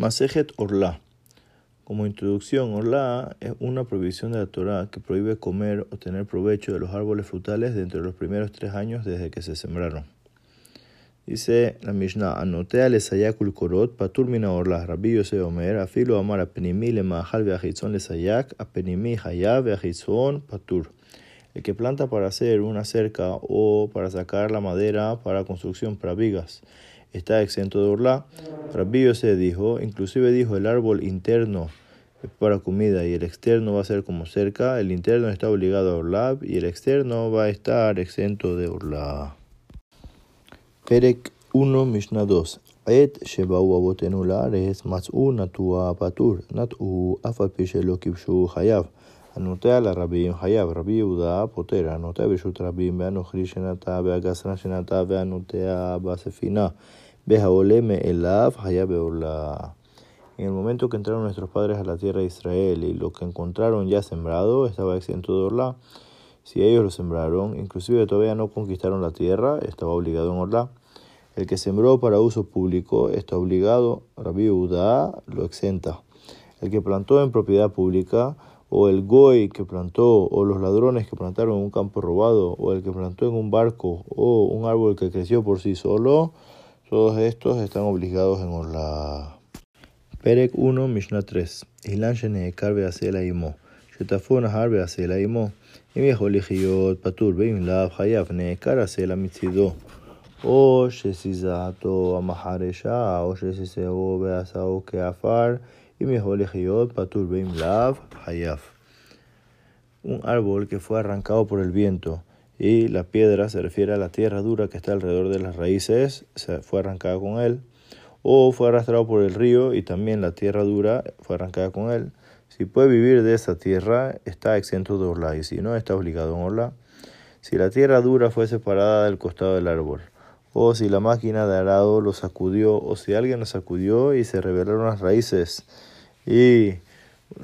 Masejet Orla. Como introducción, Orla es una prohibición de la Torah que prohíbe comer o tener provecho de los árboles frutales dentro de los primeros tres años desde que se sembraron. Dice la Mishnah, anotea le sayakul korot, patur mina orla, rabbi Yose Omer, afilo amar apenimi le mahal veajitzon le sayak, apenimi hayab veajitzon patur. El que planta para hacer una cerca o para sacar la madera para construcción para vigas está exento de orla. Rabbi se dijo, inclusive dijo el árbol interno para comida y el externo va a ser como cerca, el interno está obligado a orla y el externo va a estar exento de orla. Perek 1 Mishnah 2 Et שבאו אבותינו לארץ מצאו נטוע פטור, נטעו אף על פי שלא כיבשו חייו. הנוטע לרבים חייב, רבי יהודה פוטר, הנוטע ברשות רבים, והנוכרי שנטע, והגסרן שנטע, והנוטע בספינה. Bejaoleme elaf hayabeola. En el momento que entraron nuestros padres a la tierra de Israel y lo que encontraron ya sembrado estaba exento de orla. Si ellos lo sembraron, inclusive todavía no conquistaron la tierra, estaba obligado en orla. El que sembró para uso público está obligado, Rabbi Udá lo exenta. El que plantó en propiedad pública, o el goy que plantó, o los ladrones que plantaron en un campo robado, o el que plantó en un barco, o un árbol que creció por sí solo, todos estos están obligados en Orla. Perek 1, Mishnah 3. Ilan Shenekar Beasela Imo. Shetafon Ahar Beasela Imo. Im Yeholichiot Patur Beim Lab Hayav Nekar Asela Mitzido. O Shesizato Amaharesha. O Shesiseo Beasao Keafar. או שסיסהו ועשהו כעפר. אם יכול לחיות פטור, ואם לאו חייב. Un árbol que fue arrancado por el viento y la piedra se refiere a la tierra dura que está alrededor de las raíces, se fue arrancada con él, o fue arrastrado por el río y también la tierra dura fue arrancada con él. Si puede vivir de esa tierra, está exento de orla, y si no, está obligado en orla. Si la tierra dura fue separada del costado del árbol, o si la máquina de arado lo sacudió, o si alguien lo sacudió y se revelaron las raíces y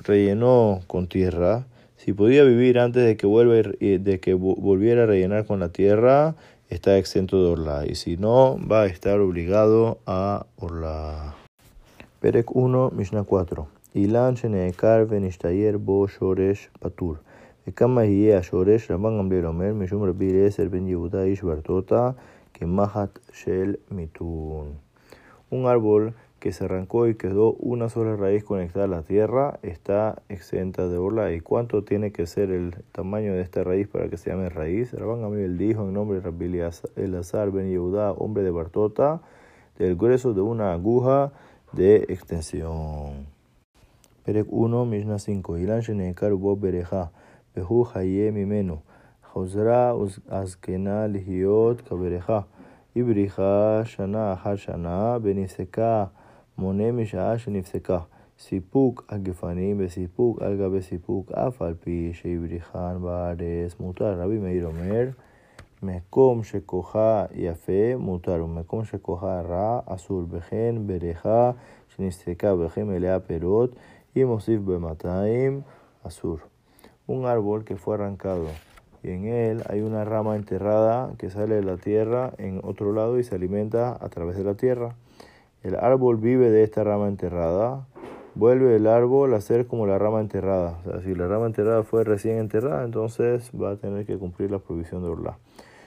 rellenó con tierra, si podía vivir antes de que, vuelva, de que volviera a rellenar con la tierra, está exento de orla. Y si no, va a estar obligado a orla. Perek 1, Mishnah 4. Ilan sheneekar venishtayer bo shoresh patur. וכמה יהיה השורש, רבן גמליאל אומר, משום רבי אליעזר בן יהודה איש ברטוטה, כמחט של מיתון. Un árbol que se arrancó y quedó una sola raíz conectada a la tierra, está exenta de orla. ¿Y cuánto tiene que ser el tamaño de esta raíz para que se llame raíz? Rabán Amiel dijo en nombre de Rabbi Elazar Ben Yehudá, hombre de Bartota, del grueso de una aguja de extensión. Perek 1, Mishnah 5. Ilan Shenekar Bob Bereja, Behu Haye Mimenu, Hozra Azkena Ligiot Kabereja, Ibrija Shana Hashana, Beniseka. מונה משעה שנפסקה. סיפוק הגפנים וסיפוק על גבי סיפוק, אף על פי שהבריחן בארץ מותר. רבי מאיר אומר, מקום שכוחה יפה מותר, ומקום שכוחה רע אסור. וכן בריכה שנסתקה וכן מלאה פירות, אם הוסיף במאתיים אסור. Un árbol que fue arrancado y en él hay una rama enterrada que sale de la tierra en otro lado y se alimenta a través de la tierra. El árbol vive de esta rama enterrada. Vuelve el árbol a ser como la rama enterrada. O sea, si la rama enterrada fue recién enterrada, entonces va a tener que cumplir la provisión de orla.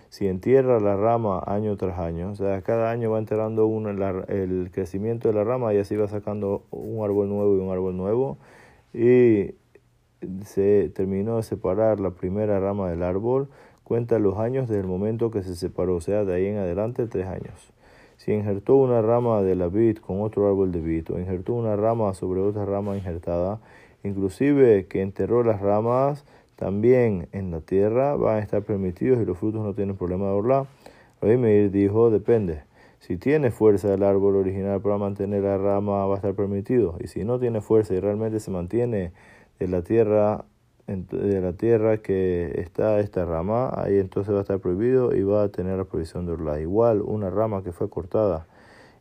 Si entierra la rama año tras año, o sea, cada año va enterrando uno el crecimiento de la rama y así va sacando un árbol nuevo y un árbol nuevo. Y se terminó de separar la primera rama del árbol, cuenta los años desde el momento que se separó, o sea, de ahí en adelante tres años. Si injertó una rama de la vid con otro árbol de vid, o injertó una rama sobre otra rama injertada, inclusive que enterró las ramas también en la tierra, van a estar permitidos y los frutos no tienen problema de orla. Meir dijo, depende. Si tiene fuerza el árbol original para mantener la rama, va a estar permitido. Y si no tiene fuerza y realmente se mantiene de la tierra de la tierra que está esta rama, ahí entonces va a estar prohibido y va a tener la prohibición de orla. Igual una rama que fue cortada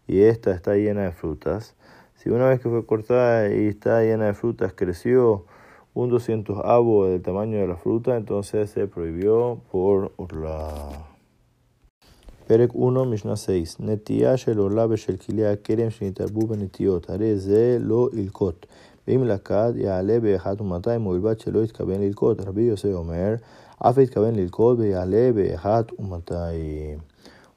y esta está llena de frutas, si una vez que fue cortada y está llena de frutas creció un 200 avo del tamaño de la fruta, entonces se prohibió por orla. פרק 1, משנה 6. נטייה של עורלה ושל כלי הכרם שנתערבו בנטיות, הרי זה לא ילקוט. ואם לקט, יעלה באחת ומאתיים, ובלבד שלא יתכוון ללקוט. רבי יוסי אומר, אף יתכוון ללקוט ויעלה באחת ומאתיים.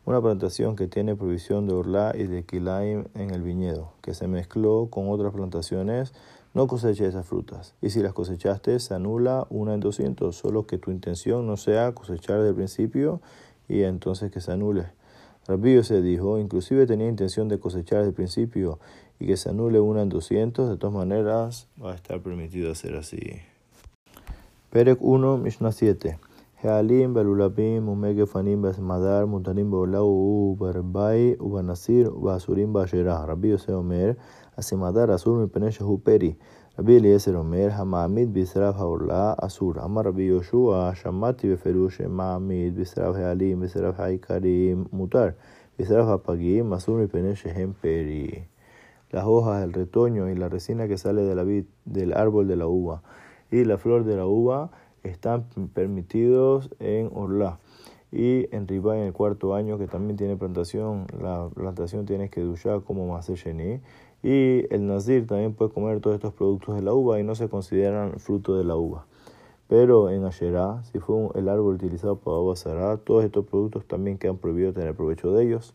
Una plantación que tiene provisión de orla y de quilaim en el viñedo, que se mezcló con otras plantaciones, no coseche esas frutas. Y si las cosechaste, se anula una en 200, solo que tu intención no sea cosechar desde el principio y entonces que se anule. Rabío se dijo, inclusive tenía intención de cosechar desde el principio y que se anule una en 200, de todas maneras va a estar permitido hacer así. Perek 1, Mishnah 7. העלים בלולבים ומגפנים בסמדר מותרים בעולה ובברבי ובנזיר ובאסורים באשרה. רבי יוסף אומר, הסמדר אסור מפני שהוא פרי. רבי אליעזר אומר, המעמיד בשרף העולה אסור. אמר רבי יהושע, שמעתי בפירוש שמעמיד בשרף העלים, בשרף העיקרים מותר. בשרף הפגים אסור מפני שהם פרי. Las hojas, el retoño y la resina que sale de la vid, del árbol de la uva y la flor de la uva están permitidos en Orla. Y en Riba, en el cuarto año, que también tiene plantación, la plantación tiene que duchar como Masecheni. Y el Nazir también puede comer todos estos productos de la uva y no se consideran fruto de la uva. Pero en Asherá, si fue el árbol utilizado para uva todos estos productos también quedan prohibidos tener provecho de ellos.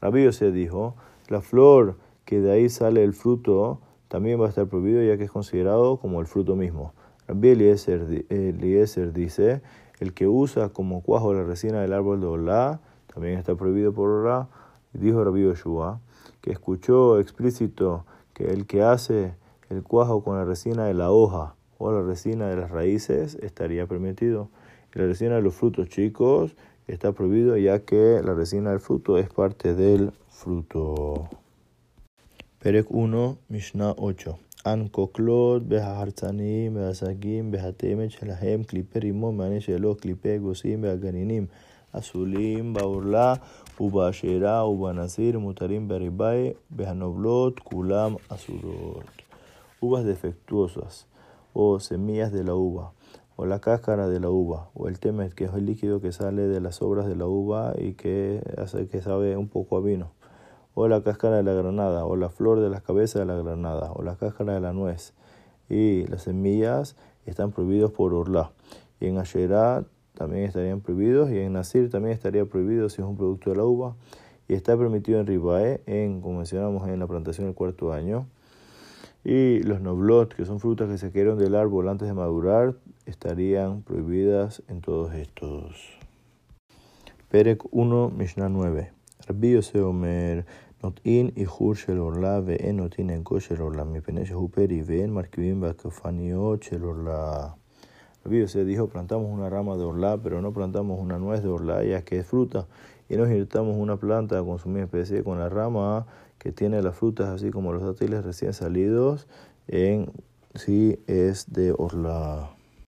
Rabí se dijo, la flor que de ahí sale el fruto también va a estar prohibido ya que es considerado como el fruto mismo. Rabbi Eliezer, dice, el que usa como cuajo la resina del árbol de Olá, también está prohibido por Olá. Dijo Rabbi Yoshua, que escuchó explícito que el que hace el cuajo con la resina de la hoja o la resina de las raíces estaría permitido. Y la resina de los frutos chicos está prohibido ya que la resina del fruto es parte del fruto. Perek 1, Mishnah 8. אנקוקלות בהרצנים, בהשגים, בהתמת שלהם, קליפי רימון, מענה שלו, קליפי אגוסים והגנינים, אסולים בעורלה ובאשרה ובנזיר, מותרים בריבאי, בהנובלות, כולם אסורות. Uvas defectuosas o semillas de la uva o la cáscara de la uva o el temet que es el líquido que sale de las obras de la uva y que hace que sabe un poco a vino o la cáscara de la granada, o la flor de la cabeza de la granada, o la cáscara de la nuez. Y las semillas están prohibidos por Urla. Y en Asherah también estarían prohibidos, y en Nasir también estaría prohibido si es un producto de la uva. Y está permitido en Ribae, en, como mencionamos, en la plantación del cuarto año. Y los noblot, que son frutas que se cayeron del árbol antes de madurar, estarían prohibidas en todos estos. Perek 1, Mishnah 9. רבי יוסי אומר, נוטעין איחור של עורלה ואין נוטעין ערכו של עורלה, מפני שהוא פרי ואין מרכיבים בכפניות של עורלה. Rabbi Yosef dijo, plantamos una rama de orla, pero no plantamos una nuez de orla, ya que es fruta, y nos irritamos una planta a consumir especie con la rama que tiene las frutas, así como los dátiles recién salidos, en si es de orla.